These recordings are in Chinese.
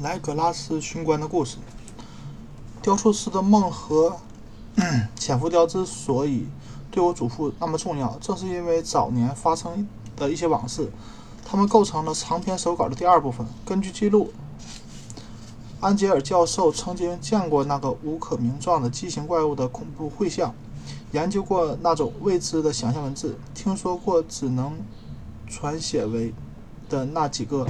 莱格拉斯勋官的故事。雕塑师的梦和潜伏雕之所以对我祖父那么重要，正是因为早年发生的一些往事，它们构成了长篇手稿的第二部分。根据记录，安杰尔教授曾经见过那个无可名状的畸形怪物的恐怖绘像，研究过那种未知的想象文字，听说过只能传写为的那几个。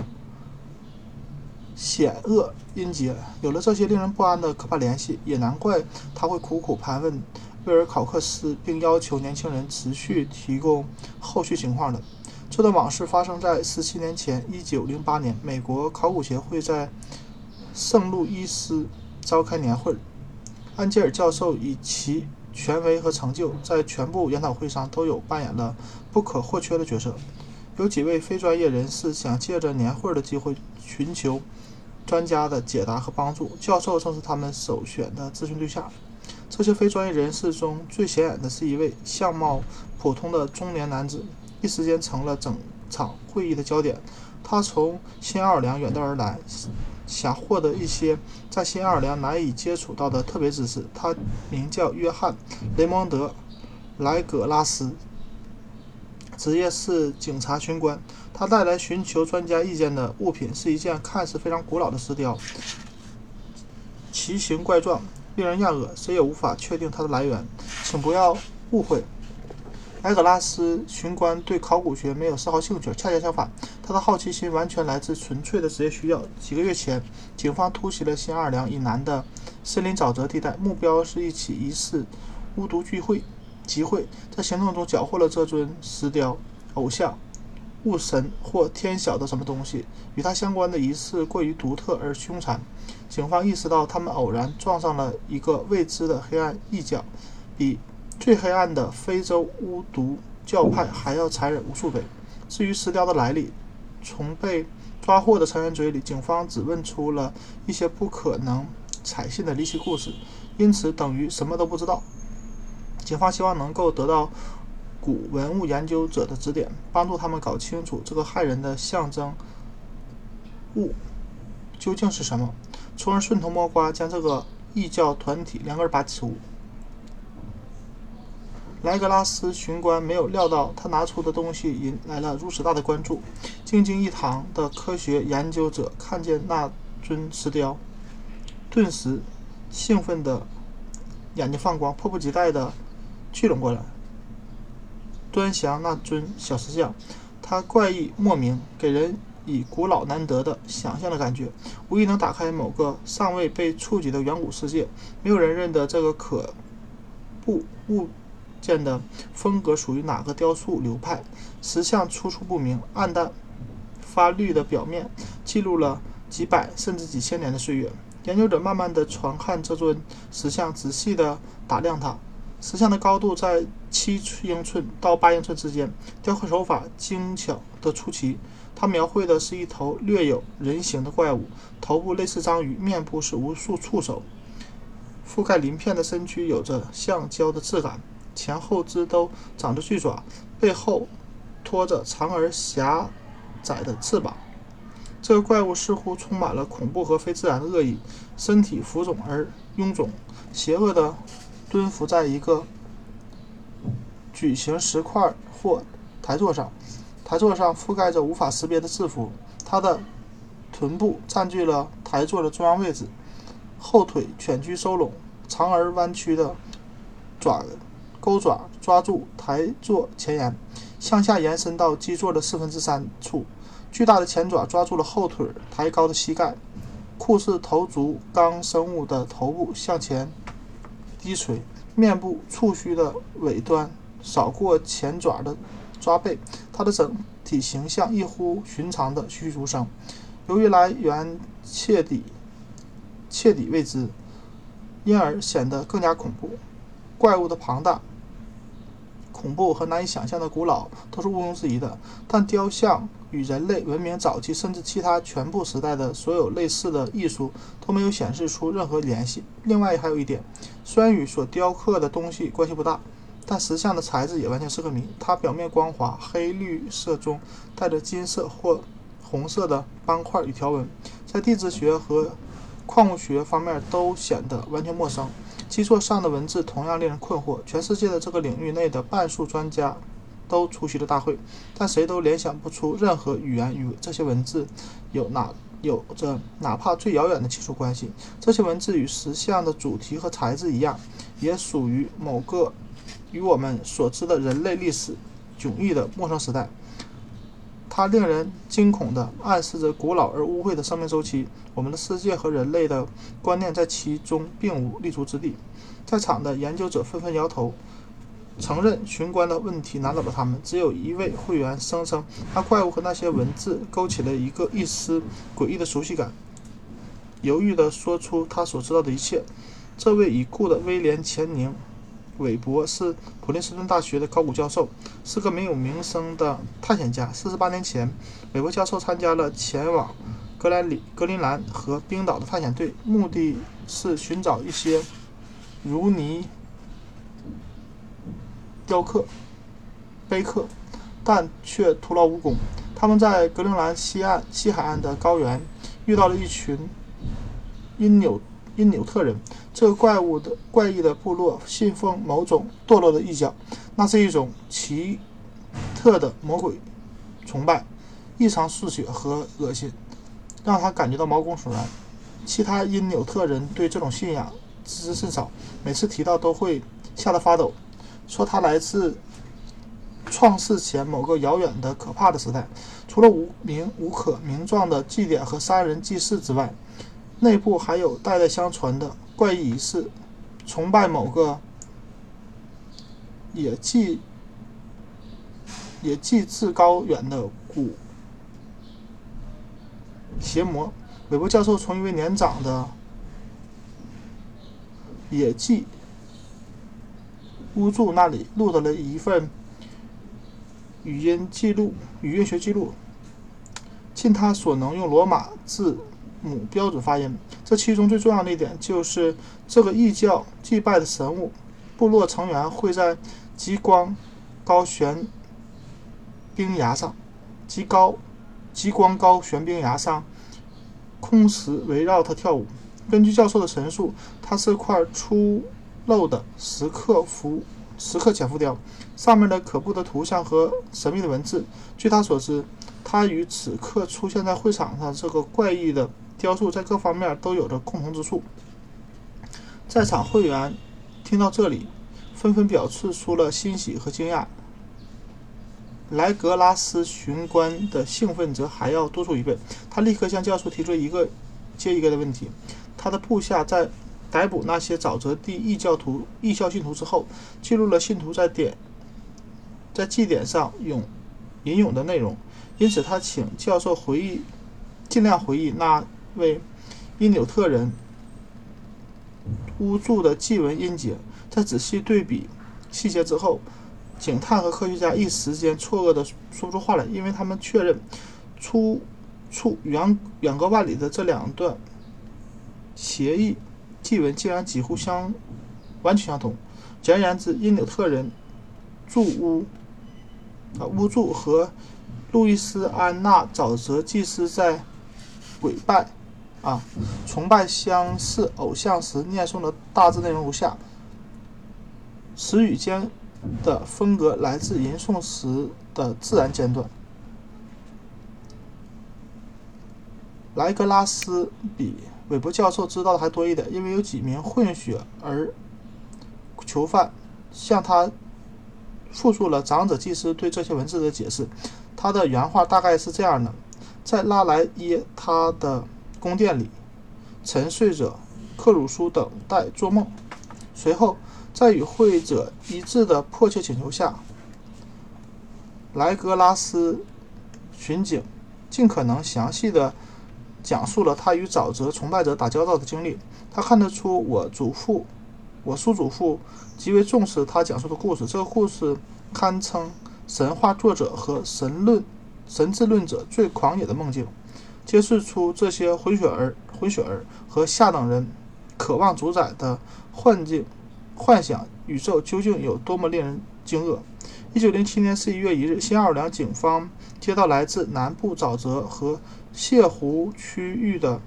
险恶音节，有了这些令人不安的可怕联系，也难怪他会苦苦盘问威尔考克斯，并要求年轻人持续提供后续情况的。这段往事发生在十七年前，一九零八年，美国考古协会在圣路易斯召开年会，安吉尔教授以其权威和成就，在全部研讨会上都有扮演了不可或缺的角色。有几位非专业人士想借着年会的机会寻求。专家的解答和帮助，教授正是他们首选的咨询对象。这些非专业人士中最显眼的是一位相貌普通的中年男子，一时间成了整场会议的焦点。他从新奥尔良远道而来，想获得一些在新奥尔良难以接触到的特别知识。他名叫约翰·雷蒙德·莱格拉斯。职业是警察巡官，他带来寻求专家意见的物品是一件看似非常古老的石雕，奇形怪状，令人厌恶，谁也无法确定它的来源。请不要误会，埃格拉斯巡官对考古学没有丝毫兴趣，恰恰相反，他的好奇心完全来自纯粹的职业需要。几个月前，警方突袭了新奥尔良以南的森林沼泽地带，目标是一起疑似巫毒聚会。集会在行动中缴获了这尊石雕偶像，物神或天晓得什么东西，与他相关的仪式过于独特而凶残。警方意识到，他们偶然撞上了一个未知的黑暗异教，比最黑暗的非洲巫毒教派还要残忍无数倍。至于石雕的来历，从被抓获的成员嘴里，警方只问出了一些不可能采信的离奇故事，因此等于什么都不知道。警方希望能够得到古文物研究者的指点，帮助他们搞清楚这个骇人的象征物究竟是什么，从而顺藤摸瓜将这个异教团体连根拔除。莱格拉斯巡官没有料到他拿出的东西引来了如此大的关注。静静一堂的科学研究者看见那尊石雕，顿时兴奋的眼睛放光，迫不及待的。聚拢过来，端详那尊小石像，它怪异莫名，给人以古老难得的想象的感觉，无疑能打开某个尚未被触及的远古世界。没有人认得这个可怖物件的风格属于哪个雕塑流派。石像出处不明，暗淡发绿的表面记录了几百甚至几千年的岁月。研究者慢慢地传看这尊石像，仔细地打量它。石像的高度在七英寸到八英寸之间，雕刻手法精巧的出奇。它描绘的是一头略有人形的怪物，头部类似章鱼，面部是无数触手，覆盖鳞片的身躯有着橡胶的质感，前后肢都长着巨爪，背后拖着长而狭窄的翅膀。这个怪物似乎充满了恐怖和非自然的恶意，身体浮肿而臃肿，邪恶的。蹲伏在一个矩形石块或台座上，台座上覆盖着无法识别的字符。它的臀部占据了台座的中央位置，后腿蜷曲收拢，长而弯曲的爪钩爪抓住台座前沿，向下延伸到基座的四分之三处。巨大的前爪抓住了后腿抬高的膝盖。酷似头足纲生物的头部向前。低垂，面部触须的尾端扫过前爪的抓背，它的整体形象异乎寻常的栩栩如生。由于来源彻底彻底未知，因而显得更加恐怖。怪物的庞大。恐怖和难以想象的古老都是毋庸置疑的，但雕像与人类文明早期甚至其他全部时代的所有类似的艺术都没有显示出任何联系。另外还有一点，虽然与所雕刻的东西关系不大，但石像的材质也完全是个谜。它表面光滑，黑绿色中带着金色或红色的斑块与条纹，在地质学和矿物学方面都显得完全陌生。基座上的文字同样令人困惑。全世界的这个领域内的半数专家都出席了大会，但谁都联想不出任何语言与这些文字有哪有着哪怕最遥远的亲属关系。这些文字与石像的主题和材质一样，也属于某个与我们所知的人类历史迥异的陌生时代。它令人惊恐地暗示着古老而污秽的生命周期。我们的世界和人类的观念在其中并无立足之地。在场的研究者纷纷摇头，承认寻关的问题难倒了他们。只有一位会员声称，那怪物和那些文字勾起了一个一丝诡异的熟悉感，犹豫地说出他所知道的一切。这位已故的威廉·钱宁。韦伯是普林斯顿大学的考古教授，是个没有名声的探险家。四十八年前，韦伯教授参加了前往格兰里、格陵兰和冰岛的探险队，目的是寻找一些如泥雕刻、碑刻，但却徒劳无功。他们在格陵兰西岸西海岸的高原遇到了一群因纽因纽特人。这个怪物的怪异的部落信奉某种堕落的异教，那是一种奇特的魔鬼崇拜，异常嗜血和恶心，让他感觉到毛骨悚然。其他因纽特人对这种信仰知之甚少，每次提到都会吓得发抖，说他来自创世前某个遥远的可怕的时代。除了无名无可名状的祭典和杀人祭祀之外，内部还有代代相传的。怪异仪式，崇拜某个也既也既至高远的古邪魔。韦伯教授从一位年长的野祭巫祝那里录得了一份语音记录，语音学记录，尽他所能用罗马字。母标准发音，这其中最重要的一点就是，这个异教祭拜的神物，部落成员会在极光高悬冰崖上，极高极光高悬冰崖上，空时围绕它跳舞。根据教授的陈述，它是块粗陋的石刻浮石刻浅浮雕，上面的可怖的图像和神秘的文字。据他所知，他与此刻出现在会场上这个怪异的。雕塑在各方面都有着共同之处。在场会员听到这里，纷纷表示出了欣喜和惊讶。莱格拉斯巡官的兴奋则还要多出一倍，他立刻向教授提出一个接一个的问题。他的部下在逮捕那些沼泽地异教徒、异教信徒之后，记录了信徒在点在祭典上咏吟咏的内容，因此他请教授回忆，尽量回忆那。为因纽特人巫祝的祭文音节，在仔细对比细节之后，警探和科学家一时间错愕的说不出话来，因为他们确认出处远远隔万里的这两段协议祭文竟然几乎相完全相同。简而言之，因纽特人祝巫啊巫祝和路易斯安那沼泽祭司在鬼拜。啊，崇拜相似偶像时念诵的大致内容如下：词语间的风格来自吟诵时的自然间断。莱格拉斯比韦伯教授知道的还多一点，因为有几名混血儿囚犯向他复述了长者祭司对这些文字的解释。他的原话大概是这样的：在拉莱耶，他的。宫殿里，沉睡着克鲁苏等待做梦。随后，在与会者一致的迫切请求下，莱格拉斯巡警尽可能详细的讲述了他与沼泽崇拜者打交道的经历。他看得出，我祖父、我叔祖父极为重视他讲述的故事。这个故事堪称神话作者和神论、神智论者最狂野的梦境。揭示出这些混血儿、混血儿和下等人渴望主宰的幻境、幻想宇宙究竟有多么令人惊愕。一九零七年十一月一日，新奥尔良警方接到来自南部沼泽和泻湖区域的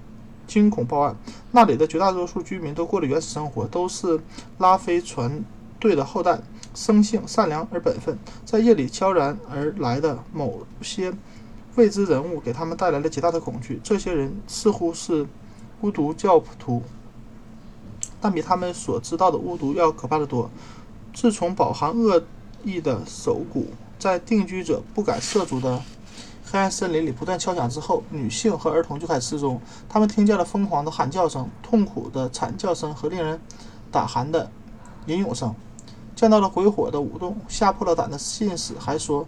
惊恐报案。那里的绝大多数居民都过着原始生活，都是拉菲船队的后代，生性善良而本分。在夜里悄然而来的某些未知人物给他们带来了极大的恐惧。这些人似乎是巫毒教徒，但比他们所知道的巫毒要可怕得多。自从饱含恶意的手鼓在定居者不敢涉足的黑暗森林里不断敲响之后，女性和儿童就开始失踪。他们听见了疯狂的喊叫声、痛苦的惨叫声和令人胆寒的吟咏声，见到了鬼火的舞动，吓破了胆的信使还说，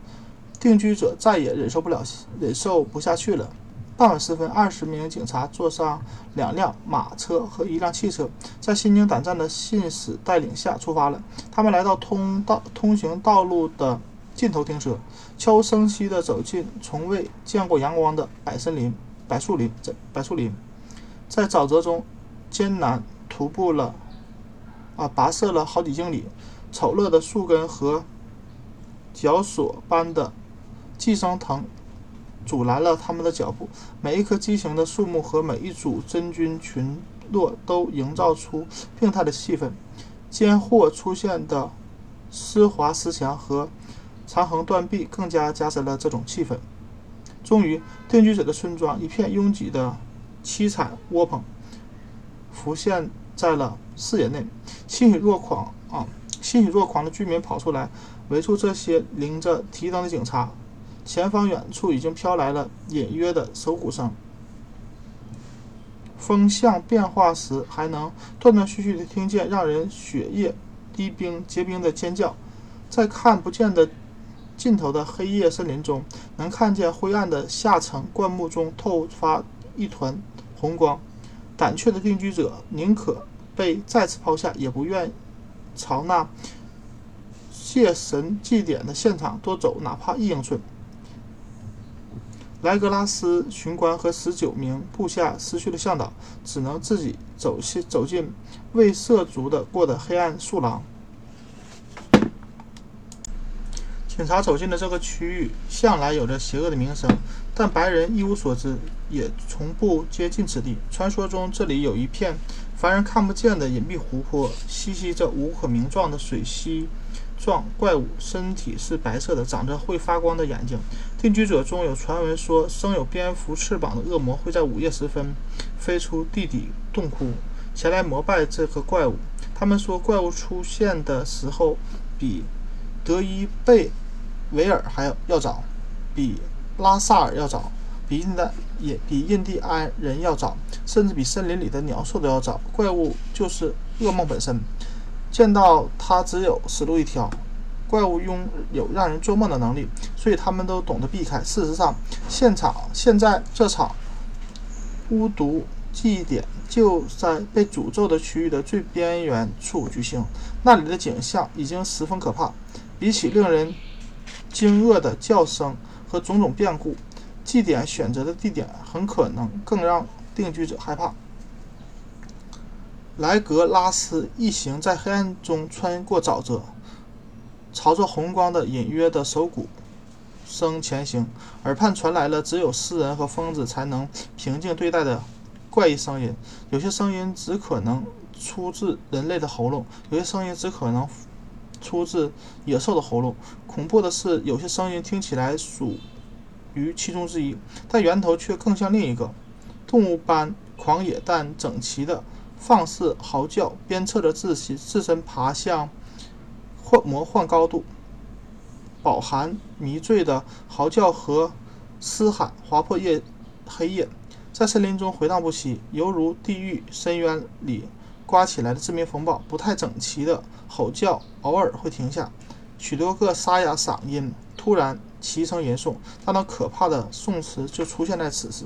定居者再也忍受不了、忍受不下去了。傍晚时分，二十名警察坐上两辆马车和一辆汽车，在心惊胆战的信使带领下出发了。他们来到通道通行道路的尽头停车，悄无声息地走进从未见过阳光的柏森林、柏树林、柏树林，在沼泽中艰难徒步了啊，跋涉了好几英里。丑陋的树根和绞索般的寄生藤。阻拦了他们的脚步。每一棵畸形的树木和每一组真菌群落都营造出病态的气氛。间或出现的湿滑石墙和残横断壁更加加深了这种气氛。终于，定居者的村庄一片拥挤的凄惨窝棚浮现在了视野内。欣喜若狂啊，欣喜若狂的居民跑出来，围住这些拎着提灯的警察。前方远处已经飘来了隐约的手鼓声，风向变化时还能断断续续地听见让人血液滴冰结冰的尖叫。在看不见的尽头的黑夜森林中，能看见灰暗的下层灌木中透发一团红光。胆怯的定居者宁可被再次抛下，也不愿朝那谢神祭典的现场多走哪怕一英寸。莱格拉斯巡官和十九名部下失去了向导，只能自己走进走进未涉足的过的黑暗树廊。警察走进的这个区域向来有着邪恶的名声，但白人一无所知，也从不接近此地。传说中，这里有一片凡人看不见的隐蔽湖泊，栖息着无可名状的水螅。状怪物身体是白色的，长着会发光的眼睛。定居者中有传闻说，生有蝙蝠翅膀的恶魔会在午夜时分飞出地底洞窟，前来膜拜这个怪物。他们说，怪物出现的时候比德伊贝维尔还要要早，比拉萨尔要早，比印的也比印第安人要早，甚至比森林里的鸟兽都要早。怪物就是噩梦本身。见到他只有死路一条。怪物拥有让人做梦的能力，所以他们都懂得避开。事实上，现场现在这场巫毒祭典就在被诅咒的区域的最边缘处举行。那里的景象已经十分可怕，比起令人惊愕的叫声和种种变故，祭典选择的地点很可能更让定居者害怕。莱格拉斯一行在黑暗中穿过沼泽，朝着红光的隐约的手鼓声前行。耳畔传来了只有诗人和疯子才能平静对待的怪异声音。有些声音只可能出自人类的喉咙，有些声音只可能出自野兽的喉咙。恐怖的是，有些声音听起来属于其中之一，但源头却更像另一个动物般狂野但整齐的。放肆嚎叫，鞭策着自己自身爬向幻魔幻高度。饱含迷醉的嚎叫和嘶喊划破夜黑夜，在森林中回荡不息，犹如地狱深渊里刮起来的致命风暴。不太整齐的吼叫偶尔会停下，许多个沙哑嗓音突然齐声吟诵，那道可怕的颂词就出现在此时。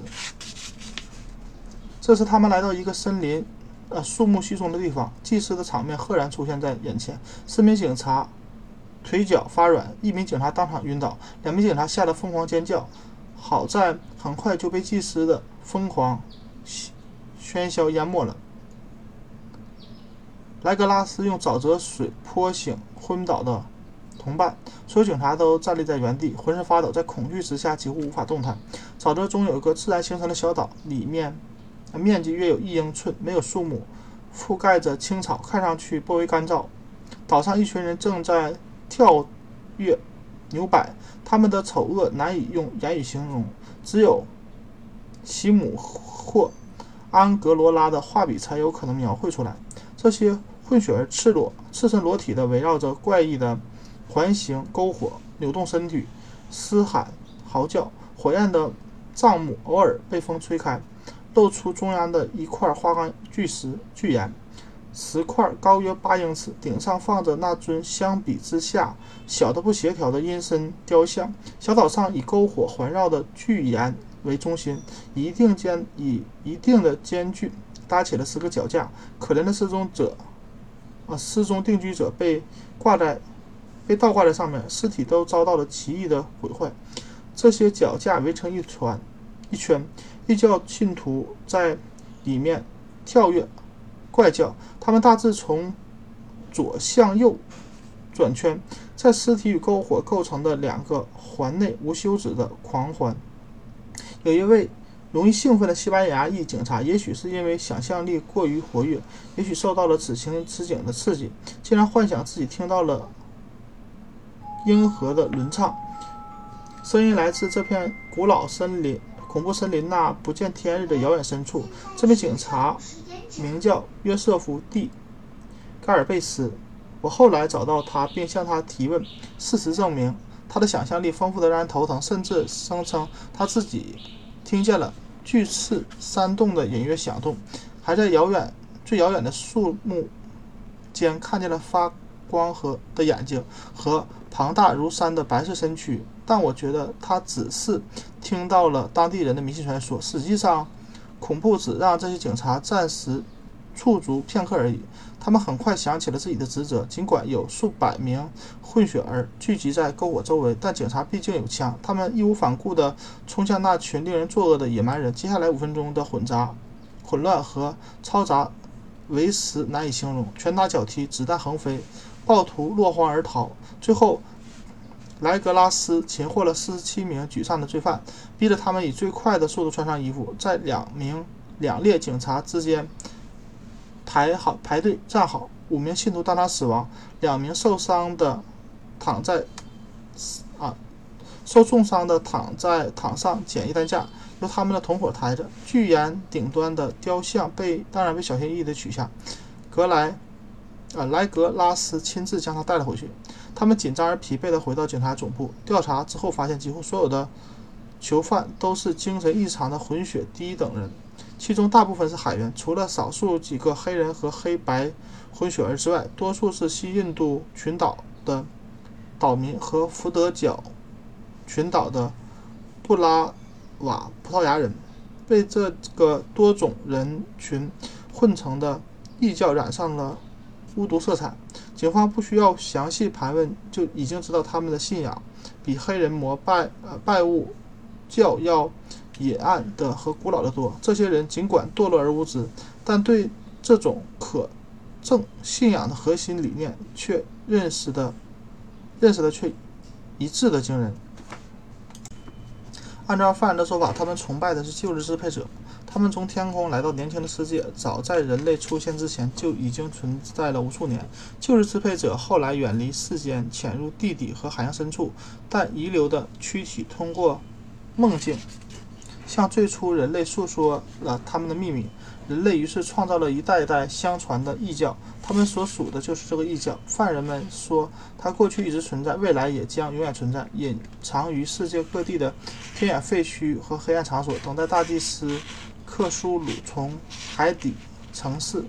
这时他们来到一个森林。呃，树木稀松的地方，祭司的场面赫然出现在眼前。四名警察腿脚发软，一名警察当场晕倒，两名警察吓得疯狂尖叫。好在很快就被祭司的疯狂喧嚣淹没了。莱格拉斯用沼泽水泼醒昏倒的同伴，所有警察都站立在原地，浑身发抖，在恐惧之下几乎无法动弹。沼泽中有一个自然形成的小岛，里面面积约有一英寸，没有树木，覆盖着青草，看上去颇为干燥。岛上一群人正在跳跃、扭摆，他们的丑恶难以用言语形容，只有西姆或安格罗拉的画笔才有可能描绘出来。这些混血儿赤裸、赤身裸体地围绕着怪异的环形篝火扭动身体，嘶喊、嚎叫。火焰的帐幕偶尔被风吹开，露出中央的一块花岗巨石巨岩。石块高约八英尺，顶上放着那尊相比之下小的不协调的阴森雕像。小岛上以篝火环绕的巨岩为中心，一定间以一定的间距搭起了十个脚架。可怜的失踪者，啊，失踪定居者被挂在，被倒挂在上面，尸体都遭到了奇异的毁坏。这些脚架围成一团一圈，异教信徒在里面跳跃。怪叫，他们大致从左向右转圈，在尸体与篝火构成的两个环内无休止的狂欢。有一位容易兴奋的西班牙裔警察，也许是因为想象力过于活跃，也许受到了此情此景的刺激，竟然幻想自己听到了鹰和的轮唱，声音来自这片古老森林、恐怖森林那不见天日的遥远深处。这名警察。名叫约瑟夫 ·D· 盖尔贝斯。我后来找到他，并向他提问。事实证明，他的想象力丰富得让人头疼，甚至声称他自己听见了巨刺山洞的隐约响动，还在遥远、最遥远的树木间看见了发光和的眼睛和庞大如山的白色身躯。但我觉得他只是听到了当地人的迷信传说。实际上，恐怖只让这些警察暂时驻足片刻而已。他们很快想起了自己的职责。尽管有数百名混血儿聚集在篝火周围，但警察毕竟有枪。他们义无反顾地冲向那群令人作恶的野蛮人。接下来五分钟的混杂、混乱和嘈杂，为时难以形容。拳打脚踢，子弹横飞，暴徒落荒而逃。最后。莱格拉斯擒获了四十七名沮丧的罪犯，逼着他们以最快的速度穿上衣服，在两名两列警察之间排好排队站好。五名信徒当场死亡，两名受伤的躺在啊受重伤的躺在躺上简易担架，由他们的同伙抬着。巨岩顶端的雕像被当然被小心翼翼地取下，格莱啊莱格拉斯亲自将他带了回去。他们紧张而疲惫地回到警察总部调查之后，发现几乎所有的囚犯都是精神异常的混血低等人，其中大部分是海员，除了少数几个黑人和黑白混血儿之外，多数是西印度群岛的岛民和福德角群岛的布拉瓦葡萄牙人。被这个多种人群混成的异教染上了巫毒色彩。警方不需要详细盘问，就已经知道他们的信仰比黑人膜拜呃拜物教要隐暗的和古老的多。这些人尽管堕落而无知，但对这种可证信仰的核心理念却认识的认识的却一致的惊人。按照犯人的说法，他们崇拜的是旧日支配者。他们从天空来到年轻的世界，早在人类出现之前就已经存在了无数年。旧日支配者后来远离世间，潜入地底和海洋深处，但遗留的躯体通过梦境向最初人类诉说了他们的秘密。人类于是创造了一代代相传的异教，他们所属的就是这个异教。犯人们说，它过去一直存在，未来也将永远存在，隐藏于世界各地的偏远废墟和黑暗场所，等待大祭司。克苏鲁从海底城市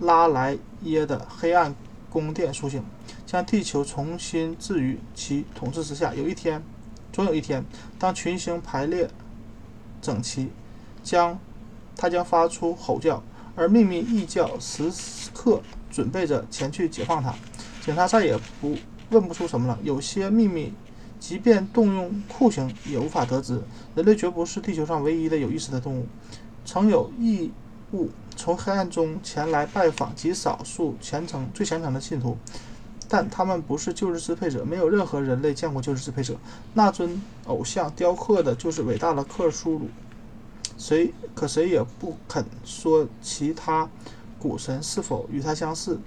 拉莱耶的黑暗宫殿苏醒，将地球重新置于其统治之下。有一天，总有一天，当群星排列整齐，将他将发出吼叫，而秘密异教时刻准备着前去解放他。警察再也不问不出什么了。有些秘密。即便动用酷刑，也无法得知。人类绝不是地球上唯一的有意识的动物。曾有异物从黑暗中前来拜访极少数虔诚、最虔诚的信徒。但他们不是旧日支配者，没有任何人类见过旧日支配者。那尊偶像雕刻的就是伟大的克苏鲁，谁可谁也不肯说其他古神是否与他相似。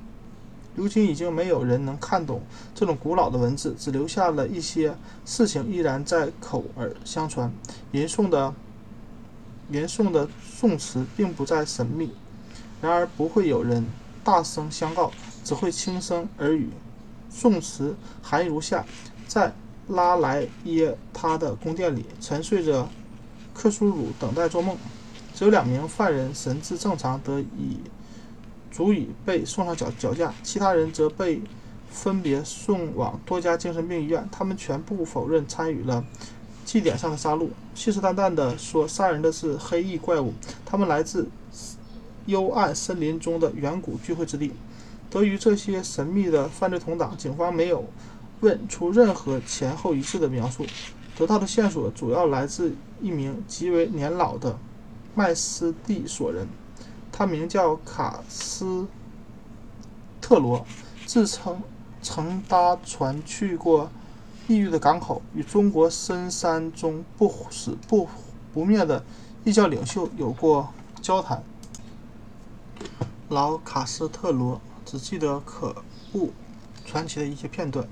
如今已经没有人能看懂这种古老的文字，只留下了一些事情依然在口耳相传。吟诵的吟诵的宋词并不再神秘，然而不会有人大声相告，只会轻声耳语。宋词含义如下：在拉莱耶他的宫殿里，沉睡着克苏鲁，等待做梦。只有两名犯人神志正常，得以足以被送上绞绞架，其他人则被分别送往多家精神病医院。他们全部否认参与了祭典上的杀戮，信誓旦旦地说杀人的是黑翼怪物，他们来自幽暗森林中的远古聚会之地。得于这些神秘的犯罪同党，警方没有问出任何前后一致的描述。得到的线索主要来自一名极为年老的麦斯蒂索人，他名叫卡斯特罗，自称曾搭船去过异域的港口，与中国深山中不死不不灭的异教领袖有过交谈。老卡斯特罗。只记得可怖传奇的一些片段，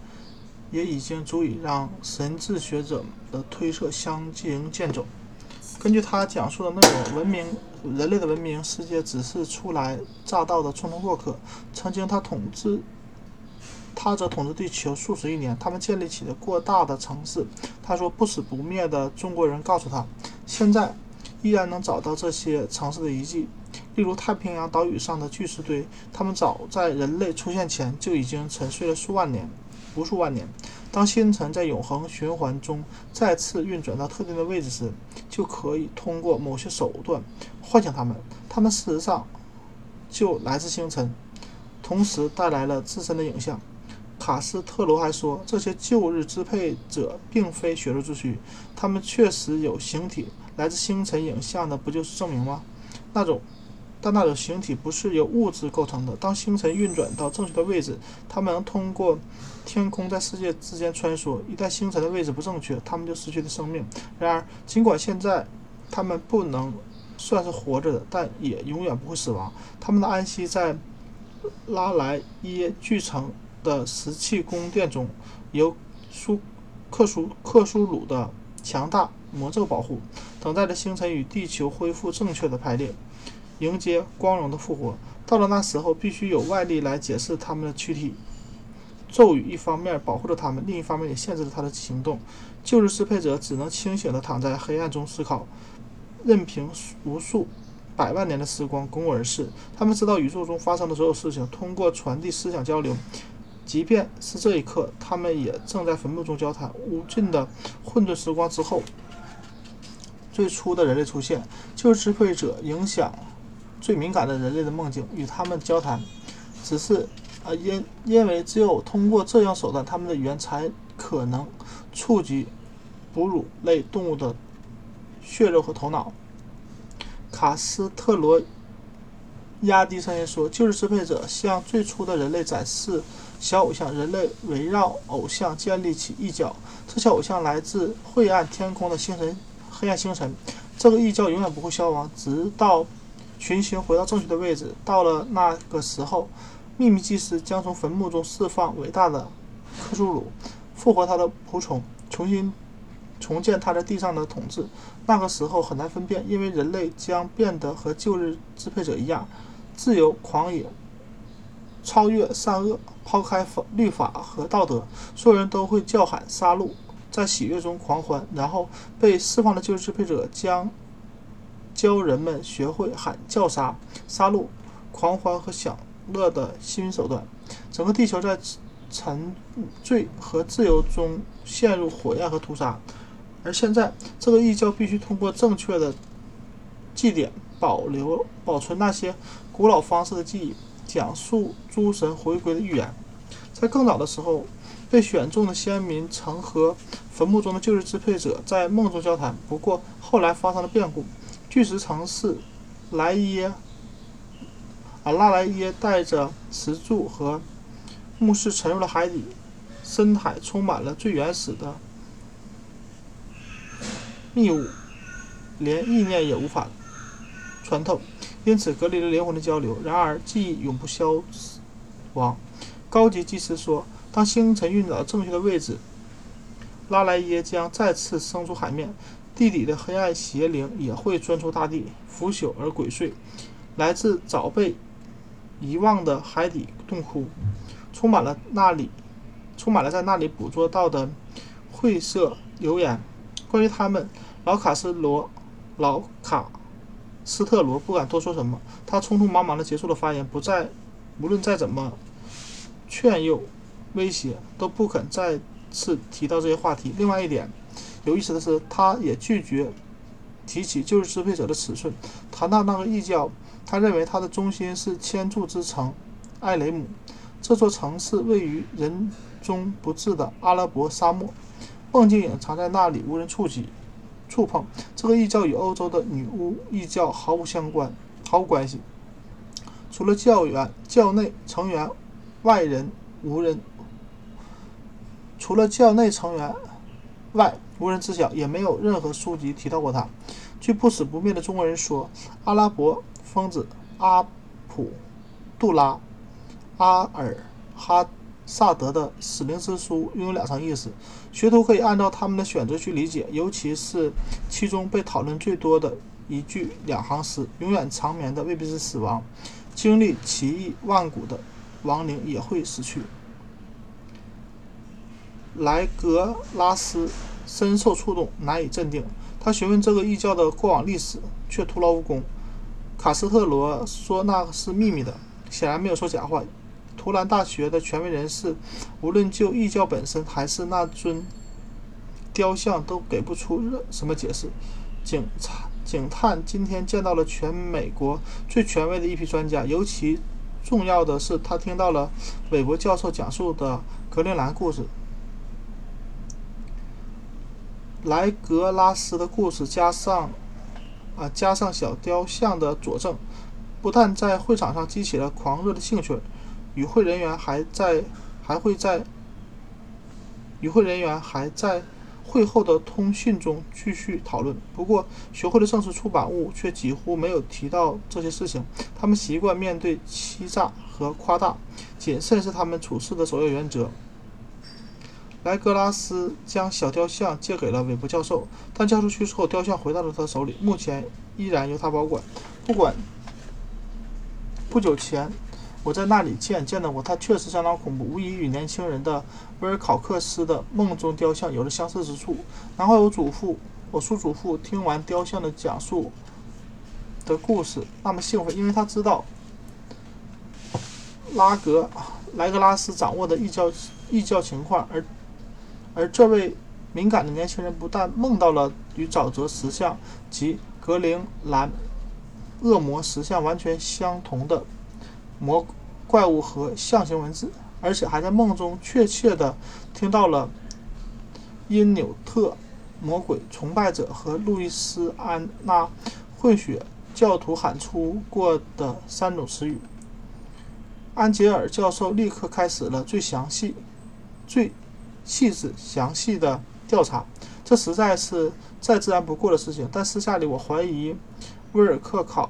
也已经足以让神智学者的推测相形见绌。根据他讲述的内容，文明人类的文明世界只是初来乍到的匆匆过客。曾经他统治，他则统治地球数十亿年，他们建立起了过大的城市。他说，不死不灭的中国人告诉他，现在依然能找到这些城市的遗迹。例如太平洋岛屿上的巨石堆，他们早在人类出现前就已经沉睡了数万年、无数万年。当星辰在永恒循环中再次运转到特定的位置时，就可以通过某些手段唤醒它们。它们事实上就来自星辰，同时带来了自身的影像。卡斯特罗还说，这些旧日支配者并非血肉之躯，他们确实有形体。来自星辰影像的，不就是证明吗？那种。但那种形体不是由物质构成的。当星辰运转到正确的位置，它们能通过天空在世界之间穿梭。一旦星辰的位置不正确，它们就失去了生命。然而，尽管现在它们不能算是活着的，但也永远不会死亡。它们的安息在拉莱耶巨城的石器宫殿中，由苏克苏克苏鲁的强大魔咒保护，等待着星辰与地球恢复正确的排列。迎接光荣的复活。到了那时候，必须有外力来解释他们的躯体。咒语一方面保护着他们，另一方面也限制了他的行动。旧日支配者只能清醒地躺在黑暗中思考，任凭无数百万年的时光滚滚而逝。他们知道宇宙中发生的所有事情，通过传递思想交流。即便是这一刻，他们也正在坟墓中交谈。无尽的混沌时光之后，最初的人类出现。旧日支配者影响。最敏感的人类的梦境，与他们交谈，只是，啊，因因为只有通过这样手段，他们的语言才可能触及哺乳类动物的血肉和头脑。卡斯特罗压低声音说：“旧日支配者向最初的人类展示小偶像，人类围绕偶像建立起异教。这些偶像来自晦暗天空的星辰，黑暗星辰。这个异教永远不会消亡，直到。”群星回到正确的位置。到了那个时候，秘密祭司将从坟墓中释放伟大的克苏鲁，复活他的仆从，重新重建他在地上的统治。那个时候很难分辨，因为人类将变得和旧日支配者一样，自由狂野，超越善恶，抛开法律法和道德。所有人都会叫喊杀戮，在喜悦中狂欢。然后被释放的旧日支配者将。教人们学会喊叫杀、杀戮、狂欢和享乐的新手段。整个地球在沉醉和自由中陷入火焰和屠杀。而现在，这个异教必须通过正确的祭典，保留、保存那些古老方式的记忆，讲述诸神回归的预言。在更早的时候，被选中的先民曾和坟墓中的旧日支配者在梦中交谈。不过，后来发生了变故。巨石城市莱耶，啊，拉莱耶带着石柱和墓室沉入了海底，深海充满了最原始的密雾，连意念也无法穿透，因此隔离了灵魂的交流。然而，记忆永不消亡。高级祭司说，当星辰运到正确的位置，拉莱耶将再次升出海面，地底的黑暗邪灵也会钻出大地，腐朽而鬼祟。来自早被遗忘的海底洞窟，充满了那里，充满了在那里捕捉到的晦涩流言。关于他们，老卡斯罗、老卡斯特罗不敢多说什么。他匆匆忙忙地结束了发言，不再，无论再怎么劝诱、威胁，都不肯再次提到这些话题。另外一点有意思的是，他也拒绝提起旧日支配者的尺寸，谈到那个异教。他认为它的中心是千柱之城艾雷姆，这座城市位于人中不至的阿拉伯沙漠，梦境隐藏在那里，无人触及、触碰。这个异教与欧洲的女巫异教毫无相关、毫无关系。除了教员、教内成员，外人无人。除了教内成员外，无人知晓，也没有任何书籍提到过他。据不死不灭的中国人说，阿拉伯。疯子阿普杜拉阿尔哈萨德的《死灵之书》拥有两层意思，学徒可以按照他们的选择去理解，尤其是其中被讨论最多的一句两行诗：“永远长眠的未必是死亡，经历奇异万古的亡灵也会死去。”莱格拉斯深受触动，难以镇定。他询问这个异教的过往历史，却徒劳无功。卡斯特罗说那是秘密的，显然没有说假话。图兰大学的权威人士，无论就异教本身还是那尊雕像，都给不出什么解释。警察警探今天见到了全美国最权威的一批专家，尤其重要的是，他听到了韦伯教授讲述的格陵兰故事。莱格拉斯的故事加上。啊，加上小雕像的佐证，不但在会场上激起了狂热的兴趣，与会人员还在还会在与会人员还在会后的通讯中继续讨论。不过，学会的正式出版物却几乎没有提到这些事情。他们习惯面对欺诈和夸大，谨慎是他们处事的首要原则。莱格拉斯将小雕像借给了韦伯教授，但教授去世后，雕像回到了他手里，目前依然由他保管。不管不久前我在那里见见到过，他确实相当恐怖，无疑与年轻人的威尔考克斯的梦中雕像有着相似之处。难怪我祖父、我叔祖父听完雕像的讲述的故事那么兴奋，因为他知道拉格莱格拉斯掌握的异教异教情况，而。而这位敏感的年轻人不但梦到了与沼泽石像及格陵兰恶魔石像完全相同的魔怪物和象形文字，而且还在梦中确切地听到了因纽特魔鬼崇拜者和路易斯安那混血教徒喊出过的三种词语。安杰尔教授立刻开始了最详细、最。细致详细的调查，这实在是再自然不过的事情。但私下里，我怀疑威尔克考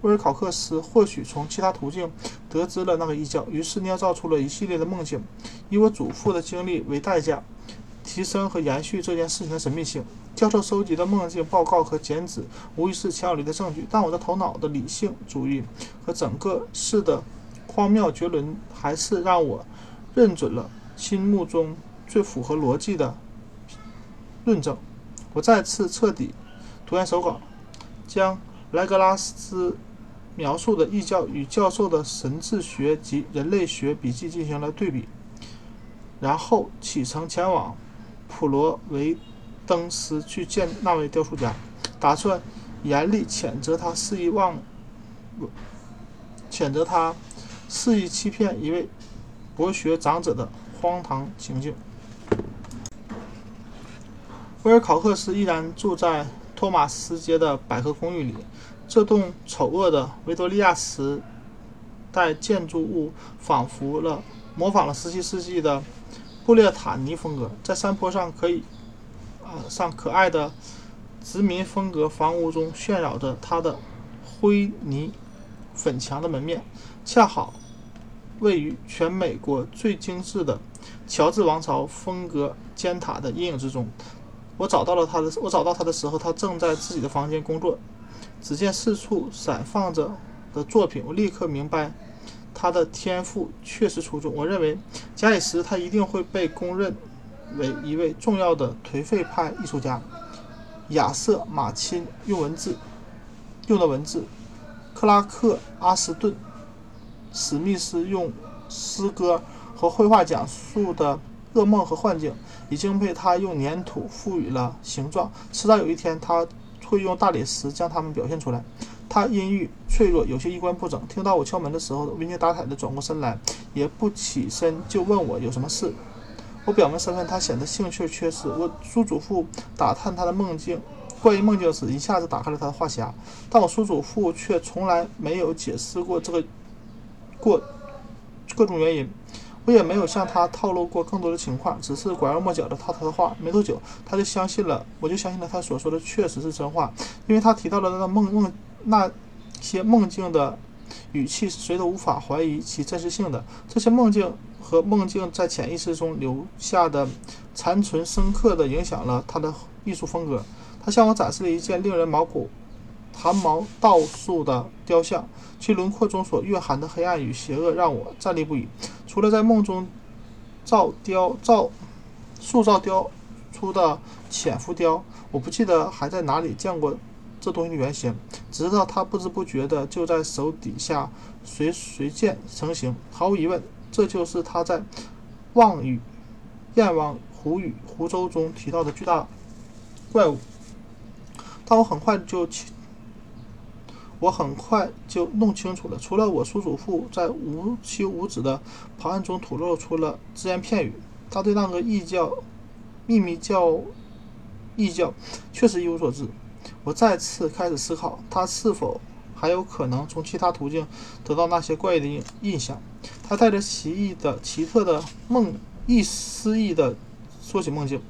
威尔考克斯或许从其他途径得知了那个异教，于是捏造出了一系列的梦境，以我祖父的经历为代价，提升和延续这件事情的神秘性。教授收集的梦境报告和剪纸无疑是强有力的证据，但我的头脑的理性主义和整个事的荒谬绝伦，还是让我认准了心目中。最符合逻辑的论证。我再次彻底读完手稿，将莱格拉斯描述的异教与教授的神智学及人类学笔记进行了对比，然后启程前往普罗维登斯去见那位雕塑家，打算严厉谴责他肆意妄谴责他肆意欺骗一位博学长者的荒唐行径。威尔考克斯依然住在托马斯街的百合公寓里。这栋丑恶的维多利亚时代建筑物仿佛了模仿了17世纪的布列塔尼风格。在山坡上可以，啊，上可爱的殖民风格房屋中炫耀着它的灰泥粉墙的门面，恰好位于全美国最精致的乔治王朝风格尖塔的阴影之中。我找到了他的，我找到他的时候，他正在自己的房间工作。只见四处散放着的作品，我立刻明白他的天赋确实出众。我认为，假以时他一定会被公认为一位重要的颓废派艺术家。亚瑟·马钦用文字用的文字，克拉克·阿斯顿·史密斯用诗歌和绘画讲述的噩梦和幻境，已经被他用粘土赋予了形状。迟早有一天，他。会用大理石将它们表现出来。他阴郁、脆弱，有些衣冠不整。听到我敲门的时候，无精打采地转过身来，也不起身就问我有什么事。我表明身份，他显得兴趣缺失。我叔祖父打探他的梦境、关于梦境时，一下子打开了他的话匣，但我叔祖父却从来没有解释过这个过各种原因。我也没有向他透露过更多的情况，只是拐弯抹角地套他的话。没多久，他就相信了，我就相信了他所说的确实是真话，因为他提到了那梦梦那些梦境的语气，谁都无法怀疑其真实性的。这些梦境和梦境在潜意识中留下的残存，深刻地影响了他的艺术风格。他向我展示了一件令人毛骨。寒毛倒竖的雕像，其轮廓中所蕴含的黑暗与邪恶让我站立不已。除了在梦中造雕造塑造雕出的浅浮雕，我不记得还在哪里见过这东西的原型。只知道它不知不觉地就在手底下随随渐成型。毫无疑问，这就是他在《望与燕王湖与湖州》中提到的巨大怪物。但我很快就我很快就弄清楚了，除了我叔祖父在无休无止的旁案中吐露出了只言片语，他对那个异教、秘密教、异教确实一无所知。我再次开始思考，他是否还有可能从其他途径得到那些怪异的印印象？他带着奇异的、奇特的梦意诗意的说起梦境，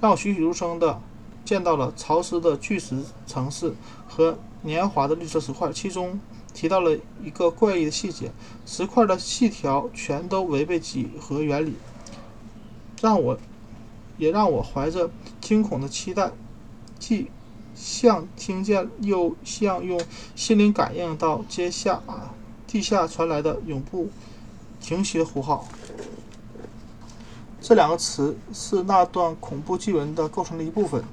让我栩栩如生的见到了潮湿的巨石城市和。年华的绿色石块，其中提到了一个怪异的细节：石块的细条全都违背几何原理，让我也让我怀着惊恐的期待，既像听见又像用心灵感应到接下啊地下传来的永不停息的呼号。这两个词是那段恐怖祭文的构成的一部分。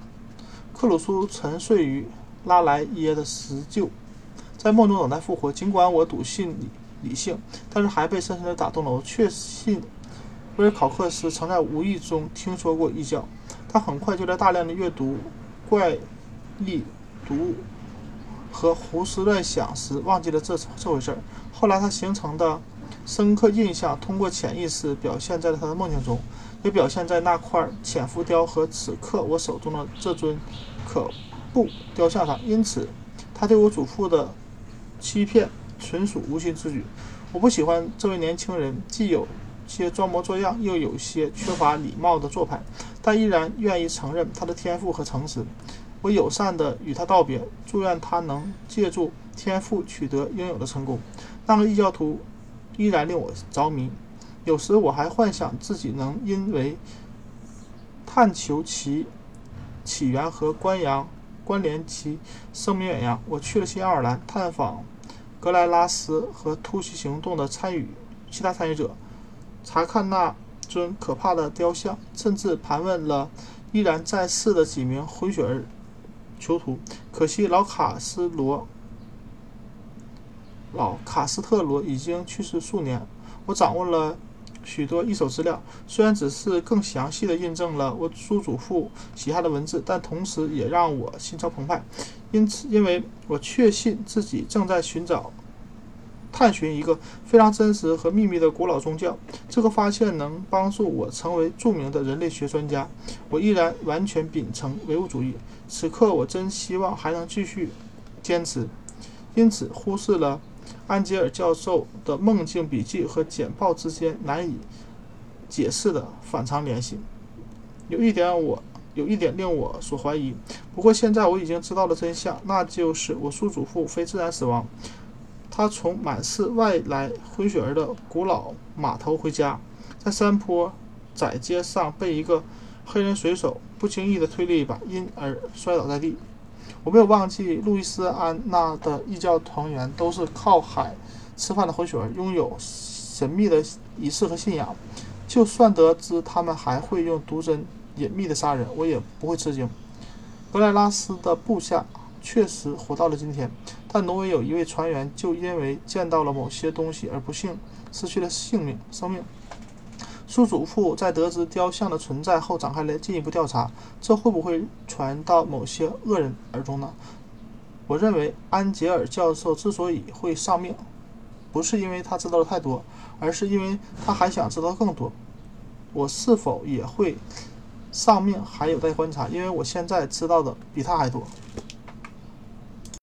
克鲁苏沉睡于。拉莱耶的石臼，在梦中等待复活。尽管我笃信理理性，但是还被深深地打动了。我确信威尔考克斯曾在无意中听说过异教。他很快就在大量的阅读怪异读物和胡思乱想时忘记了这这回事儿。后来他形成的深刻印象，通过潜意识表现在了他的梦境中，也表现在那块浅浮雕和此刻我手中的这尊可。不雕像上，因此他对我祖父的欺骗纯属无心之举。我不喜欢这位年轻人，既有些装模作样，又有些缺乏礼貌的做派，但依然愿意承认他的天赋和诚实。我友善地与他道别，祝愿他能借助天赋取得应有的成功。那个异教徒依然令我着迷，有时我还幻想自己能因为探求其起源和观扬。关联其声名远扬。我去了新奥尔兰，探访格莱拉斯和突袭行动的参与其他参与者，查看那尊可怕的雕像，甚至盘问了依然在世的几名混血儿囚徒。可惜老卡斯罗、老卡斯特罗已经去世数年。我掌握了。许多一手资料，虽然只是更详细的印证了我叔祖父写下的文字，但同时也让我心潮澎湃。因此，因为我确信自己正在寻找、探寻一个非常真实和秘密的古老宗教。这个发现能帮助我成为著名的人类学专家。我依然完全秉承唯物主义。此刻，我真希望还能继续坚持，因此忽视了安吉尔教授的梦境笔记和简报之间难以解释的反常联系。有一点我有一点令我所怀疑，不过现在我已经知道了真相，那就是我叔祖父非自然死亡。他从满是外来混血儿的古老码头回家，在山坡窄街上被一个黑人水手不经意地推了一把，因而摔倒在地。我没有忘记，路易斯安那的异教团员都是靠海吃饭的混血儿，拥有神秘的仪式和信仰。就算得知他们还会用毒针隐秘的杀人，我也不会吃惊。格莱拉斯的部下确实活到了今天。但挪威有一位船员就因为见到了某些东西而不幸失去了性命。生命。叔祖父在得知雕像的存在后展开了进一步调查，这会不会传到某些恶人耳中呢？我认为安杰尔教授之所以会丧命，不是因为他知道的太多，而是因为他还想知道更多。我是否也会丧命还有待观察，因为我现在知道的比他还多。